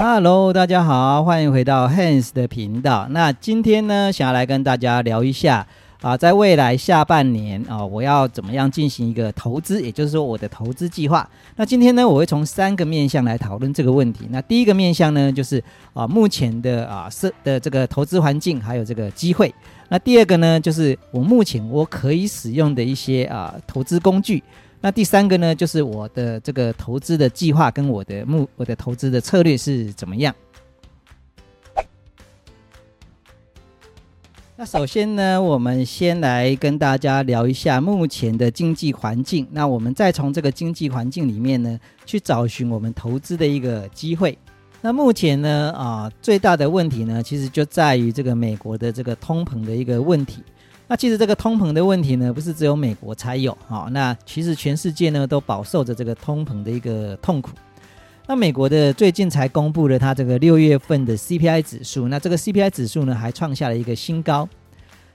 Hello，大家好，欢迎回到 Hans 的频道。那今天呢，想要来跟大家聊一下啊，在未来下半年啊，我要怎么样进行一个投资，也就是说我的投资计划。那今天呢，我会从三个面向来讨论这个问题。那第一个面向呢，就是啊，目前的啊是的这个投资环境还有这个机会。那第二个呢，就是我目前我可以使用的一些啊投资工具。那第三个呢，就是我的这个投资的计划跟我的目我的投资的策略是怎么样？那首先呢，我们先来跟大家聊一下目前的经济环境。那我们再从这个经济环境里面呢，去找寻我们投资的一个机会。那目前呢，啊，最大的问题呢，其实就在于这个美国的这个通膨的一个问题。那其实这个通膨的问题呢，不是只有美国才有啊。那其实全世界呢都饱受着这个通膨的一个痛苦。那美国的最近才公布了它这个六月份的 CPI 指数，那这个 CPI 指数呢还创下了一个新高。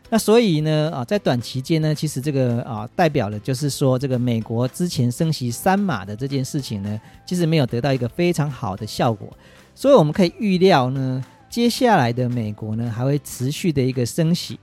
那所以呢啊，在短期间呢，其实这个啊代表了就是说，这个美国之前升息三码的这件事情呢，其实没有得到一个非常好的效果。所以我们可以预料呢，接下来的美国呢还会持续的一个升息。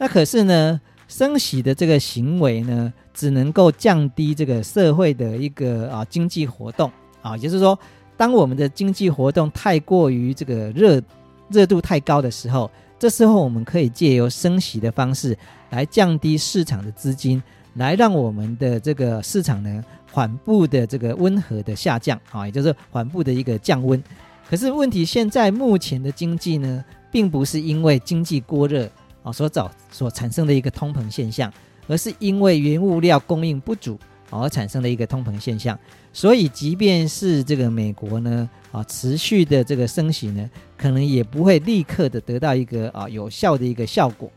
那可是呢，升息的这个行为呢，只能够降低这个社会的一个啊经济活动啊，也就是说，当我们的经济活动太过于这个热热度太高的时候，这时候我们可以借由升息的方式来降低市场的资金，来让我们的这个市场呢缓步的这个温和的下降啊，也就是缓步的一个降温。可是问题现在目前的经济呢，并不是因为经济过热。啊，所造所产生的一个通膨现象，而是因为原物料供应不足而产生的一个通膨现象。所以，即便是这个美国呢，啊，持续的这个升息呢，可能也不会立刻的得到一个啊有效的一个效果。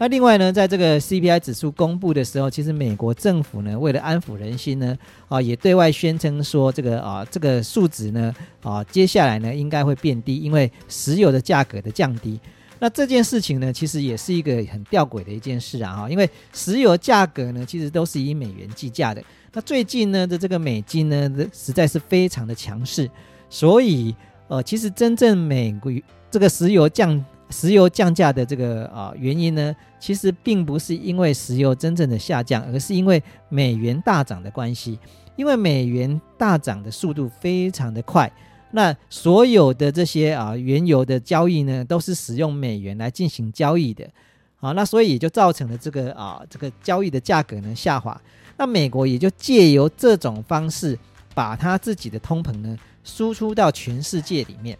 那另外呢，在这个 CPI 指数公布的时候，其实美国政府呢，为了安抚人心呢，啊，也对外宣称说，这个啊，这个数值呢，啊，接下来呢，应该会变低，因为石油的价格的降低。那这件事情呢，其实也是一个很吊诡的一件事啊，哈，因为石油价格呢，其实都是以美元计价的。那最近呢的这个美金呢，实在是非常的强势，所以呃，其实真正美国这个石油降石油降价的这个啊原因呢，其实并不是因为石油真正的下降，而是因为美元大涨的关系，因为美元大涨的速度非常的快。那所有的这些啊原油的交易呢，都是使用美元来进行交易的，好，那所以也就造成了这个啊这个交易的价格呢下滑。那美国也就借由这种方式，把它自己的通膨呢输出到全世界里面。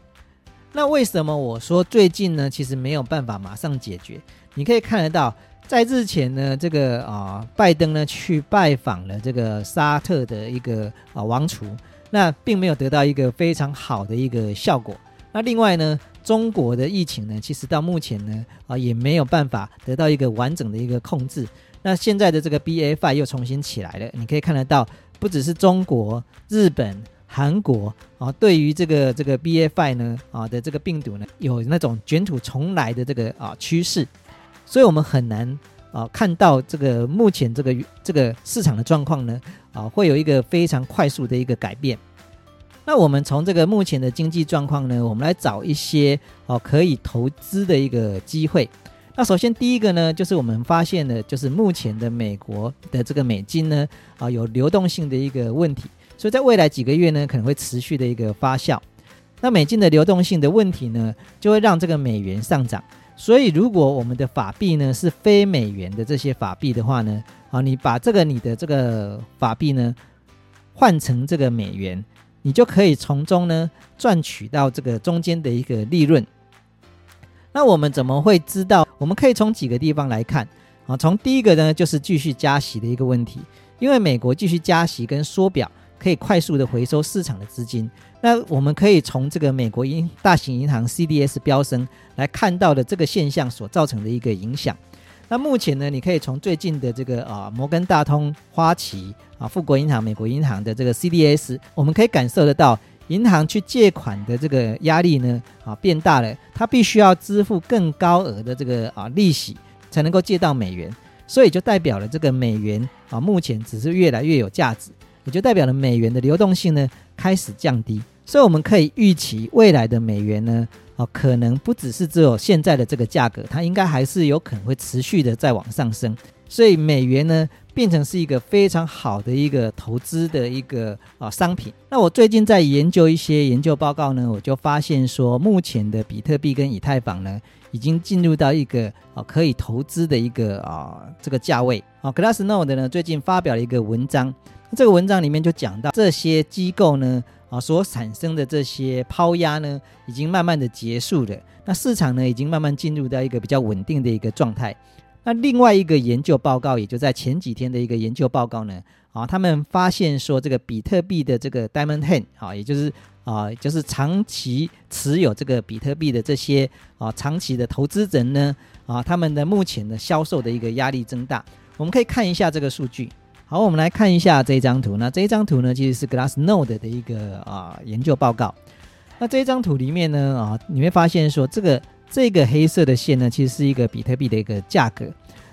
那为什么我说最近呢，其实没有办法马上解决？你可以看得到，在日前呢，这个啊拜登呢去拜访了这个沙特的一个啊王储。那并没有得到一个非常好的一个效果。那另外呢，中国的疫情呢，其实到目前呢，啊也没有办法得到一个完整的一个控制。那现在的这个 B A five 又重新起来了，你可以看得到，不只是中国、日本、韩国啊，对于这个这个 B A five 呢啊的这个病毒呢，有那种卷土重来的这个啊趋势，所以我们很难。啊，看到这个目前这个这个市场的状况呢，啊，会有一个非常快速的一个改变。那我们从这个目前的经济状况呢，我们来找一些哦可以投资的一个机会。那首先第一个呢，就是我们发现的，就是目前的美国的这个美金呢，啊，有流动性的一个问题，所以在未来几个月呢，可能会持续的一个发酵。那美金的流动性的问题呢，就会让这个美元上涨。所以，如果我们的法币呢是非美元的这些法币的话呢，啊，你把这个你的这个法币呢换成这个美元，你就可以从中呢赚取到这个中间的一个利润。那我们怎么会知道？我们可以从几个地方来看啊。从第一个呢，就是继续加息的一个问题，因为美国继续加息跟缩表，可以快速的回收市场的资金。那我们可以从这个美国银大型银行 CDS 飙升来看到的这个现象所造成的一个影响。那目前呢，你可以从最近的这个啊摩根大通、花旗啊富国银行、美国银行的这个 CDS，我们可以感受得到，银行去借款的这个压力呢啊变大了，它必须要支付更高额的这个啊利息才能够借到美元，所以就代表了这个美元啊目前只是越来越有价值，也就代表了美元的流动性呢开始降低。所以我们可以预期未来的美元呢，哦，可能不只是只有现在的这个价格，它应该还是有可能会持续的再往上升。所以美元呢，变成是一个非常好的一个投资的一个啊商品。那我最近在研究一些研究报告呢，我就发现说，目前的比特币跟以太坊呢，已经进入到一个啊可以投资的一个啊这个价位。啊，Glassnode 呢最近发表了一个文章，这个文章里面就讲到这些机构呢啊所产生的这些抛压呢，已经慢慢的结束了。那市场呢，已经慢慢进入到一个比较稳定的一个状态。那另外一个研究报告，也就在前几天的一个研究报告呢，啊，他们发现说，这个比特币的这个 Diamond Hand，啊，也就是啊，就是长期持有这个比特币的这些啊，长期的投资人呢，啊，他们的目前的销售的一个压力增大。我们可以看一下这个数据。好，我们来看一下这一张图。那这一张图呢，其实是 Glassnode 的一个啊研究报告。那这一张图里面呢，啊，你会发现说这个。这个黑色的线呢，其实是一个比特币的一个价格。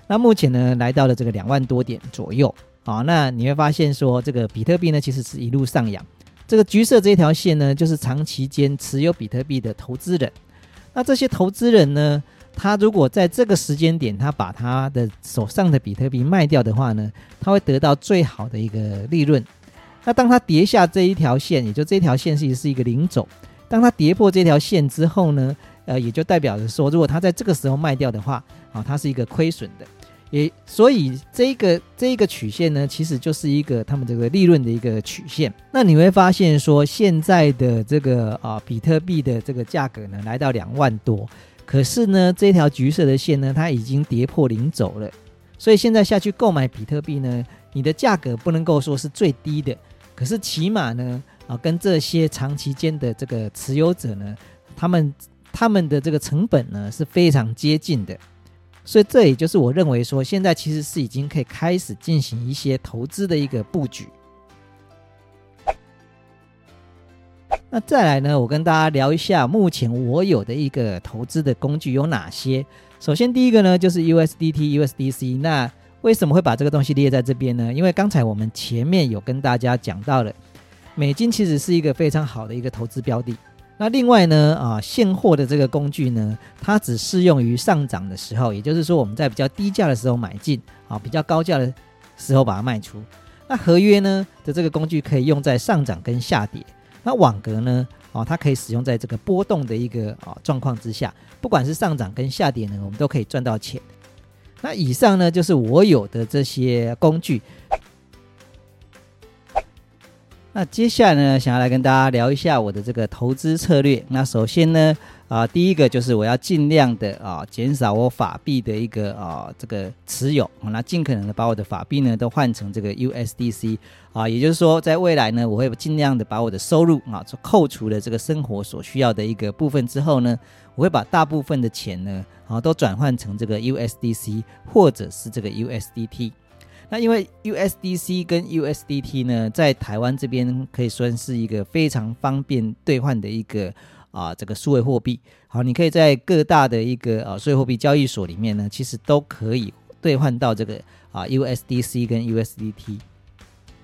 那目前呢，来到了这个两万多点左右。好，那你会发现说，这个比特币呢，其实是一路上扬。这个橘色这条线呢，就是长期间持有比特币的投资人。那这些投资人呢，他如果在这个时间点，他把他的手上的比特币卖掉的话呢，他会得到最好的一个利润。那当他跌下这一条线，也就这条线其实是一个零轴。当他跌破这条线之后呢？呃，也就代表着说，如果它在这个时候卖掉的话，啊，它是一个亏损的，也所以这个这个曲线呢，其实就是一个他们这个利润的一个曲线。那你会发现说，现在的这个啊，比特币的这个价格呢，来到两万多，可是呢，这条橘色的线呢，它已经跌破零轴了，所以现在下去购买比特币呢，你的价格不能够说是最低的，可是起码呢，啊，跟这些长期间的这个持有者呢，他们。他们的这个成本呢是非常接近的，所以这也就是我认为说，现在其实是已经可以开始进行一些投资的一个布局。那再来呢，我跟大家聊一下目前我有的一个投资的工具有哪些。首先第一个呢就是 USDT、USDC。那为什么会把这个东西列在这边呢？因为刚才我们前面有跟大家讲到了，美金其实是一个非常好的一个投资标的。那另外呢，啊，现货的这个工具呢，它只适用于上涨的时候，也就是说我们在比较低价的时候买进，啊，比较高价的时候把它卖出。那合约呢的这个工具可以用在上涨跟下跌。那网格呢，哦，它可以使用在这个波动的一个啊状况之下，不管是上涨跟下跌呢，我们都可以赚到钱。那以上呢就是我有的这些工具。那接下来呢，想要来跟大家聊一下我的这个投资策略。那首先呢，啊，第一个就是我要尽量的啊，减少我法币的一个啊这个持有，那尽可能的把我的法币呢都换成这个 USDC 啊，也就是说，在未来呢，我会尽量的把我的收入啊，扣除了这个生活所需要的一个部分之后呢，我会把大部分的钱呢，啊，都转换成这个 USDC 或者是这个 USDT。那因为 USDC 跟 USDT 呢，在台湾这边可以算是一个非常方便兑换的一个啊这个数位货币。好，你可以在各大的一个啊数位货币交易所里面呢，其实都可以兑换到这个啊 USDC 跟 USDT。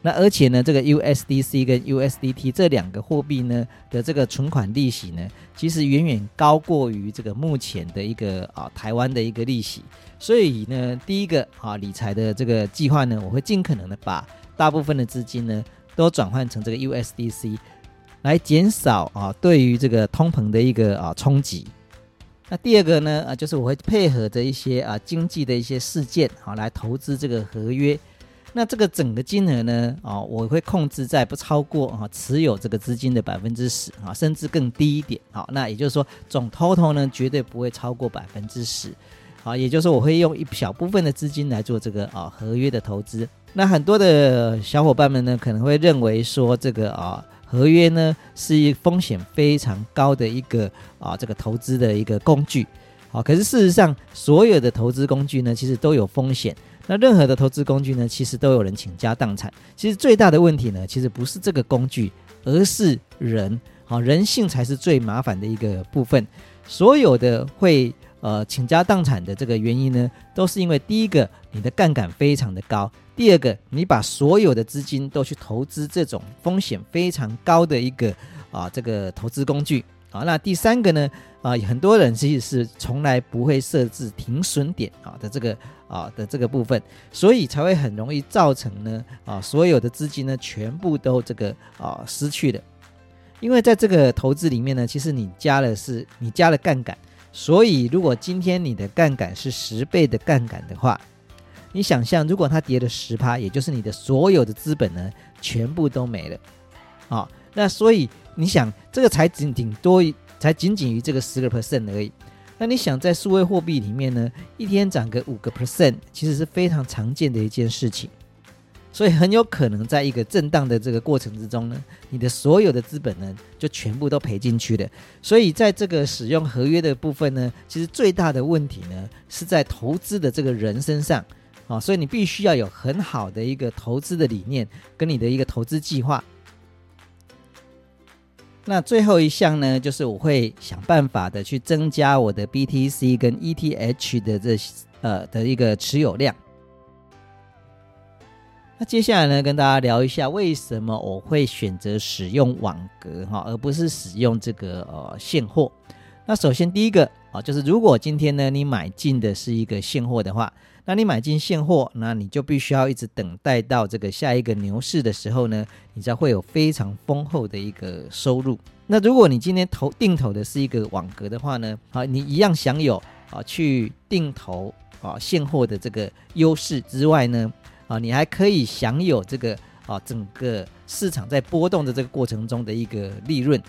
那而且呢，这个 USDC 跟 USDT 这两个货币呢的这个存款利息呢，其实远远高过于这个目前的一个啊台湾的一个利息。所以呢，第一个啊理财的这个计划呢，我会尽可能的把大部分的资金呢都转换成这个 USDC，来减少啊对于这个通膨的一个啊冲击。那第二个呢啊，就是我会配合着一些啊经济的一些事件啊来投资这个合约。那这个整个金额呢，啊，我会控制在不超过啊持有这个资金的百分之十啊，甚至更低一点。好，那也就是说总 total 呢绝对不会超过百分之十。好，也就是说我会用一小部分的资金来做这个啊合约的投资。那很多的小伙伴们呢可能会认为说这个啊合约呢是一风险非常高的一个啊这个投资的一个工具。好，可是事实上所有的投资工具呢其实都有风险。那任何的投资工具呢，其实都有人倾家荡产。其实最大的问题呢，其实不是这个工具，而是人。好，人性才是最麻烦的一个部分。所有的会呃倾家荡产的这个原因呢，都是因为第一个，你的杠杆非常的高；第二个，你把所有的资金都去投资这种风险非常高的一个啊这个投资工具。啊，那第三个呢？啊，很多人其实是从来不会设置停损点啊的这个啊的这个部分，所以才会很容易造成呢啊所有的资金呢全部都这个啊失去了。因为在这个投资里面呢，其实你加了是你加了杠杆，所以如果今天你的杠杆是十倍的杠杆的话，你想象如果它跌了十趴，也就是你的所有的资本呢全部都没了啊。那所以你想，这个才仅顶多才仅仅于这个十个 percent 而已。那你想在数位货币里面呢，一天涨个五个 percent，其实是非常常见的一件事情。所以很有可能在一个震荡的这个过程之中呢，你的所有的资本呢就全部都赔进去了。所以在这个使用合约的部分呢，其实最大的问题呢是在投资的这个人身上啊。所以你必须要有很好的一个投资的理念跟你的一个投资计划。那最后一项呢，就是我会想办法的去增加我的 BTC 跟 ETH 的这呃的一个持有量。那接下来呢，跟大家聊一下为什么我会选择使用网格哈，而不是使用这个呃现货。那首先第一个啊，就是如果今天呢你买进的是一个现货的话。那你买进现货，那你就必须要一直等待到这个下一个牛市的时候呢，你才会有非常丰厚的一个收入。那如果你今天投定投的是一个网格的话呢，啊，你一样享有啊去定投啊现货的这个优势之外呢，啊，你还可以享有这个啊整个市场在波动的这个过程中的一个利润。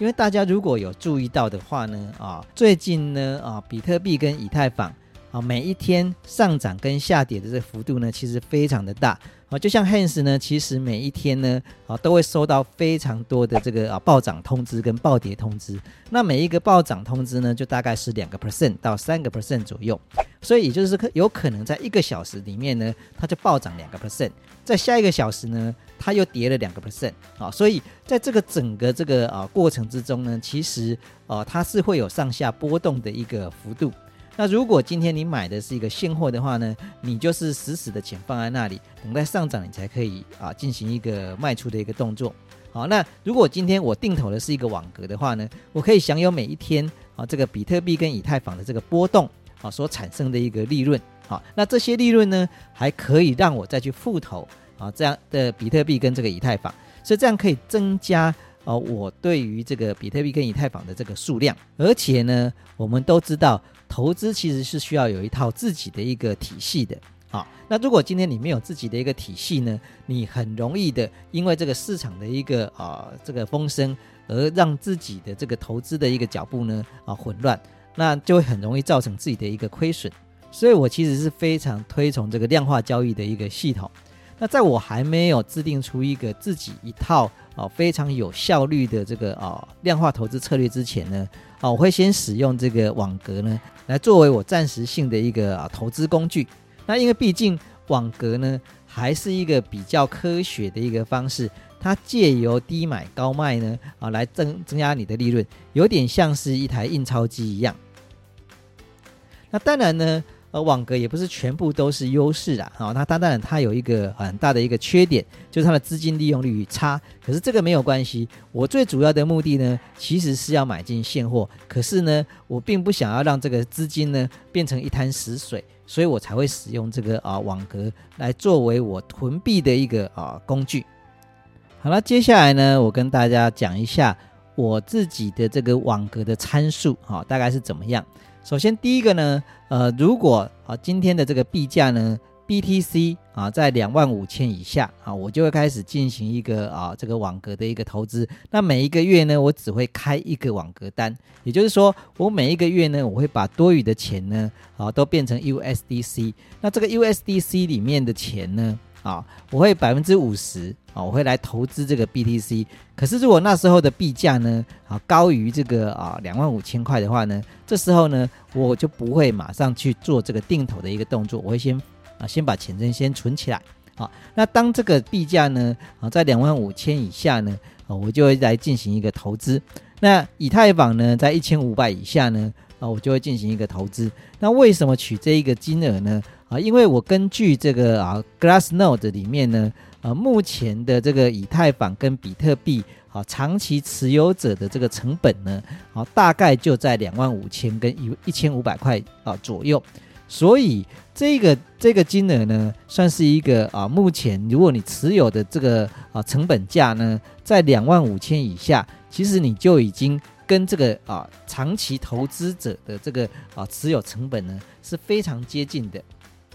因为大家如果有注意到的话呢，啊，最近呢啊比特币跟以太坊。啊，每一天上涨跟下跌的这个幅度呢，其实非常的大啊。就像 Hans 呢，其实每一天呢，啊，都会收到非常多的这个啊暴涨通知跟暴跌通知。那每一个暴涨通知呢，就大概是两个 percent 到三个 percent 左右。所以也就是可有可能在一个小时里面呢，它就暴涨两个 percent，在下一个小时呢，它又跌了两个 percent 啊。所以在这个整个这个啊过程之中呢，其实啊它是会有上下波动的一个幅度。那如果今天你买的是一个现货的话呢，你就是死死的钱放在那里，等待上涨，你才可以啊进行一个卖出的一个动作。好，那如果今天我定投的是一个网格的话呢，我可以享有每一天啊这个比特币跟以太坊的这个波动啊所产生的一个利润。好，那这些利润呢还可以让我再去复投啊这样的比特币跟这个以太坊，所以这样可以增加。哦，我对于这个比特币跟以太坊的这个数量，而且呢，我们都知道，投资其实是需要有一套自己的一个体系的。啊，那如果今天你没有自己的一个体系呢，你很容易的因为这个市场的一个啊这个风声，而让自己的这个投资的一个脚步呢啊混乱，那就会很容易造成自己的一个亏损。所以我其实是非常推崇这个量化交易的一个系统。那在我还没有制定出一个自己一套啊非常有效率的这个啊量化投资策略之前呢，啊我会先使用这个网格呢来作为我暂时性的一个啊投资工具。那因为毕竟网格呢还是一个比较科学的一个方式，它借由低买高卖呢啊来增增加你的利润，有点像是一台印钞机一样。那当然呢。而网格也不是全部都是优势啊，好，那当然它有一个很大的一个缺点，就是它的资金利用率差。可是这个没有关系，我最主要的目的呢，其实是要买进现货。可是呢，我并不想要让这个资金呢变成一滩死水，所以我才会使用这个啊网格来作为我囤币的一个啊工具。好了，接下来呢，我跟大家讲一下我自己的这个网格的参数，哈，大概是怎么样。首先，第一个呢，呃，如果啊今天的这个币价呢，BTC 啊在两万五千以下啊，我就会开始进行一个啊这个网格的一个投资。那每一个月呢，我只会开一个网格单，也就是说，我每一个月呢，我会把多余的钱呢啊都变成 USDC。那这个 USDC 里面的钱呢？啊，我会百分之五十啊，我会来投资这个 BTC。可是如果那时候的币价呢，啊高于这个啊两万五千块的话呢，这时候呢，我就不会马上去做这个定投的一个动作，我会先啊先把钱先先存起来。啊，那当这个币价呢啊在两万五千以下呢，啊我就会来进行一个投资。那以太坊呢在一千五百以下呢，啊我就会进行一个投资。那为什么取这一个金额呢？啊，因为我根据这个啊，Glassnode 里面呢，呃目前的这个以太坊跟比特币啊长期持有者的这个成本呢，啊大概就在两万五千跟一一千五百块啊左右。所以这个这个金额呢，算是一个啊，目前如果你持有的这个啊成本价呢，在两万五千以下，其实你就已经跟这个啊长期投资者的这个啊持有成本呢是非常接近的。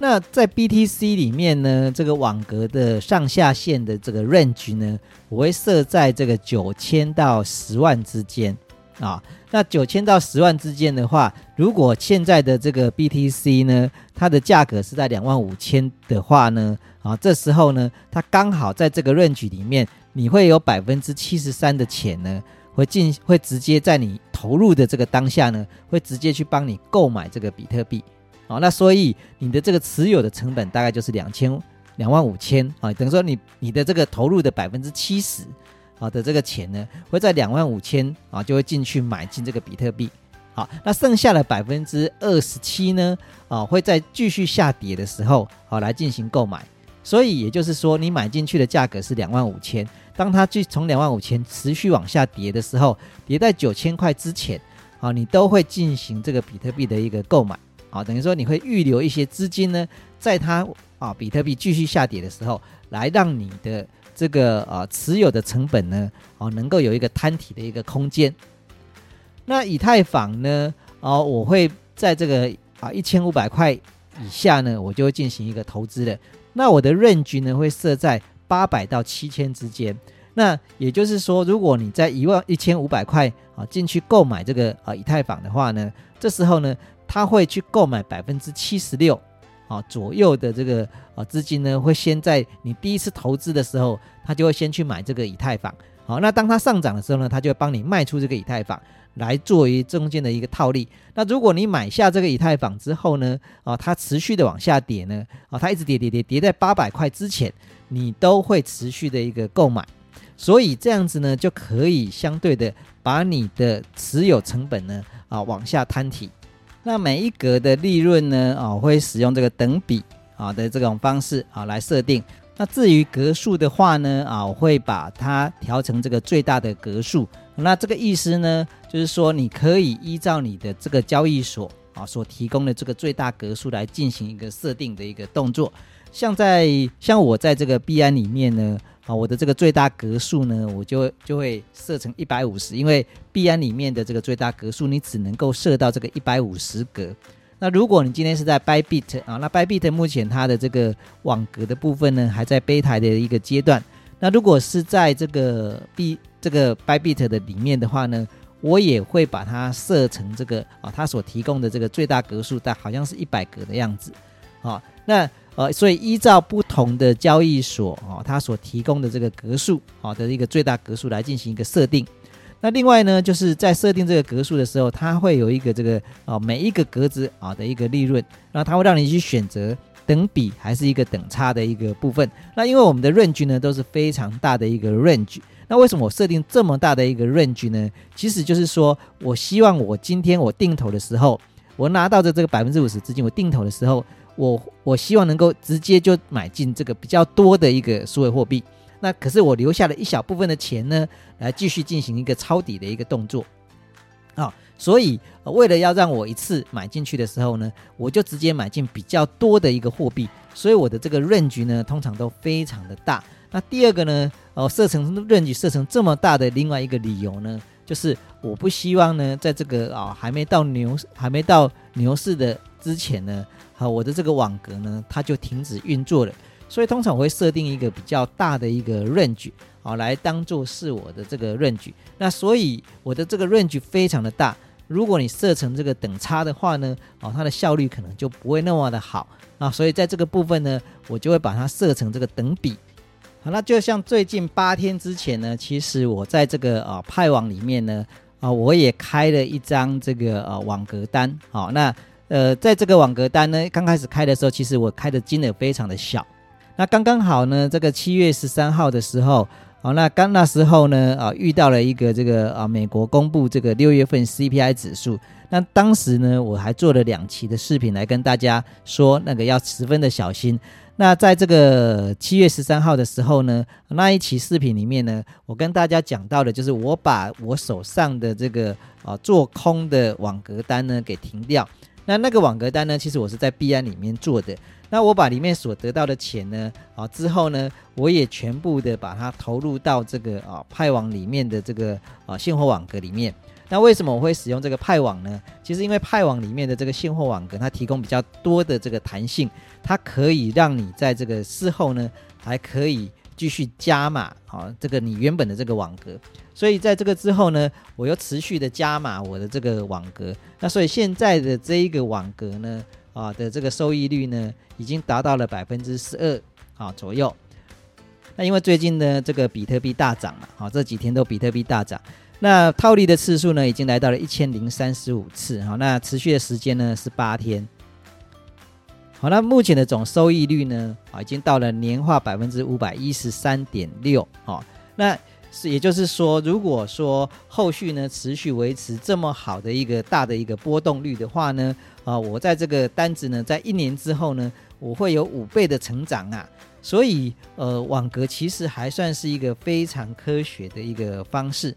那在 BTC 里面呢，这个网格的上下限的这个 range 呢，我会设在这个九千到十万之间。啊，那九千到十万之间的话，如果现在的这个 BTC 呢，它的价格是在两万五千的话呢，啊，这时候呢，它刚好在这个 range 里面，你会有百分之七十三的钱呢，会进会直接在你投入的这个当下呢，会直接去帮你购买这个比特币，啊，那所以你的这个持有的成本大概就是两千两万五千啊，等于说你你的这个投入的百分之七十。好的，这个钱呢会在两万五千啊，就会进去买进这个比特币。好，那剩下的百分之二十七呢啊，会在继续下跌的时候好来进行购买。所以也就是说，你买进去的价格是两万五千，当它去从两万五千持续往下跌的时候，跌在九千块之前啊，你都会进行这个比特币的一个购买。啊，等于说你会预留一些资金呢，在它啊比特币继续下跌的时候，来让你的。这个啊持有的成本呢，哦能够有一个摊体的一个空间。那以太坊呢，哦我会在这个啊一千五百块以下呢，我就会进行一个投资的。那我的润局呢会设在八百到七千之间。那也就是说，如果你在一万一千五百块啊进去购买这个啊以太坊的话呢，这时候呢，他会去购买百分之七十六。啊，左右的这个啊资金呢，会先在你第一次投资的时候，他就会先去买这个以太坊。好，那当它上涨的时候呢，他就会帮你卖出这个以太坊，来作为中间的一个套利。那如果你买下这个以太坊之后呢，啊，它持续的往下跌呢，啊，它一直跌跌跌跌在八百块之前，你都会持续的一个购买。所以这样子呢，就可以相对的把你的持有成本呢，啊，往下摊提。那每一格的利润呢？啊，会使用这个等比啊的这种方式啊来设定。那至于格数的话呢？啊，我会把它调成这个最大的格数。那这个意思呢，就是说你可以依照你的这个交易所啊所提供的这个最大格数来进行一个设定的一个动作。像在像我在这个币安里面呢。啊，我的这个最大格数呢，我就就会设成一百五十，因为币安里面的这个最大格数，你只能够设到这个一百五十格。那如果你今天是在 Bybit 啊，那 Bybit 目前它的这个网格的部分呢，还在备台的一个阶段。那如果是在这个 B 这个 Bybit 的里面的话呢，我也会把它设成这个啊，它所提供的这个最大格数，但好像是一百格的样子。好，那。呃，所以依照不同的交易所哦，它所提供的这个格数好的一个最大格数来进行一个设定。那另外呢，就是在设定这个格数的时候，它会有一个这个啊每一个格子啊的一个利润，那它会让你去选择等比还是一个等差的一个部分。那因为我们的 range 呢都是非常大的一个 range，那为什么我设定这么大的一个 range 呢？其实就是说我希望我今天我定投的时候，我拿到的这个百分之五十资金，我定投的时候。我我希望能够直接就买进这个比较多的一个数位货币，那可是我留下了一小部分的钱呢，来继续进行一个抄底的一个动作，啊，所以为了要让我一次买进去的时候呢，我就直接买进比较多的一个货币，所以我的这个润局呢，通常都非常的大。那第二个呢，哦，设成润局设成这么大的另外一个理由呢，就是我不希望呢，在这个啊还没到牛还没到牛市的之前呢。好，我的这个网格呢，它就停止运作了。所以通常我会设定一个比较大的一个 range，好，来当做是我的这个 range。那所以我的这个 range 非常的大。如果你设成这个等差的话呢，哦，它的效率可能就不会那么的好啊。所以在这个部分呢，我就会把它设成这个等比。好，那就像最近八天之前呢，其实我在这个啊派网里面呢，啊，我也开了一张这个呃网格单。好，那。呃，在这个网格单呢，刚开始开的时候，其实我开的金额非常的小。那刚刚好呢，这个七月十三号的时候，好，那刚那时候呢，啊，遇到了一个这个啊，美国公布这个六月份 CPI 指数。那当时呢，我还做了两期的视频来跟大家说，那个要十分的小心。那在这个七月十三号的时候呢，那一期视频里面呢，我跟大家讲到的就是我把我手上的这个啊做空的网格单呢给停掉。那那个网格单呢，其实我是在币安里面做的。那我把里面所得到的钱呢，啊之后呢，我也全部的把它投入到这个啊派网里面的这个啊现货网格里面。那为什么我会使用这个派网呢？其实因为派网里面的这个现货网格，它提供比较多的这个弹性，它可以让你在这个事后呢，还可以继续加码，好，这个你原本的这个网格。所以在这个之后呢，我又持续的加码我的这个网格。那所以现在的这一个网格呢，啊的这个收益率呢，已经达到了百分之十二啊左右。那因为最近呢，这个比特币大涨嘛，好，这几天都比特币大涨。那套利的次数呢，已经来到了一千零三十五次，好，那持续的时间呢是八天，好，那目前的总收益率呢，啊，已经到了年化百分之五百一十三点六，好，那是也就是说，如果说后续呢持续维持这么好的一个大的一个波动率的话呢，啊，我在这个单子呢，在一年之后呢，我会有五倍的成长啊，所以呃，网格其实还算是一个非常科学的一个方式。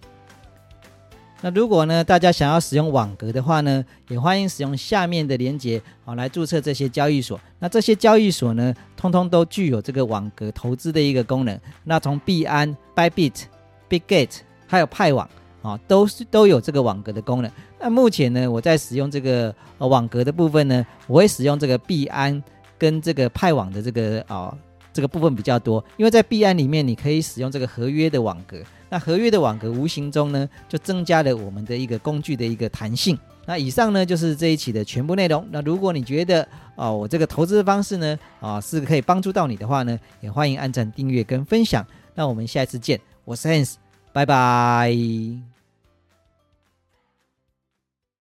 那如果呢，大家想要使用网格的话呢，也欢迎使用下面的连接好来注册这些交易所。那这些交易所呢，通通都具有这个网格投资的一个功能。那从币安、Bybit、Bitgate 还有派网啊，都是都有这个网格的功能。那目前呢，我在使用这个呃网格的部分呢，我会使用这个币安跟这个派网的这个啊这个部分比较多，因为在币安里面你可以使用这个合约的网格。那合约的网格无形中呢，就增加了我们的一个工具的一个弹性。那以上呢就是这一期的全部内容。那如果你觉得啊我这个投资的方式呢啊是可以帮助到你的话呢，也欢迎按赞、订阅跟分享。那我们下一次见，我是 Hans，拜拜。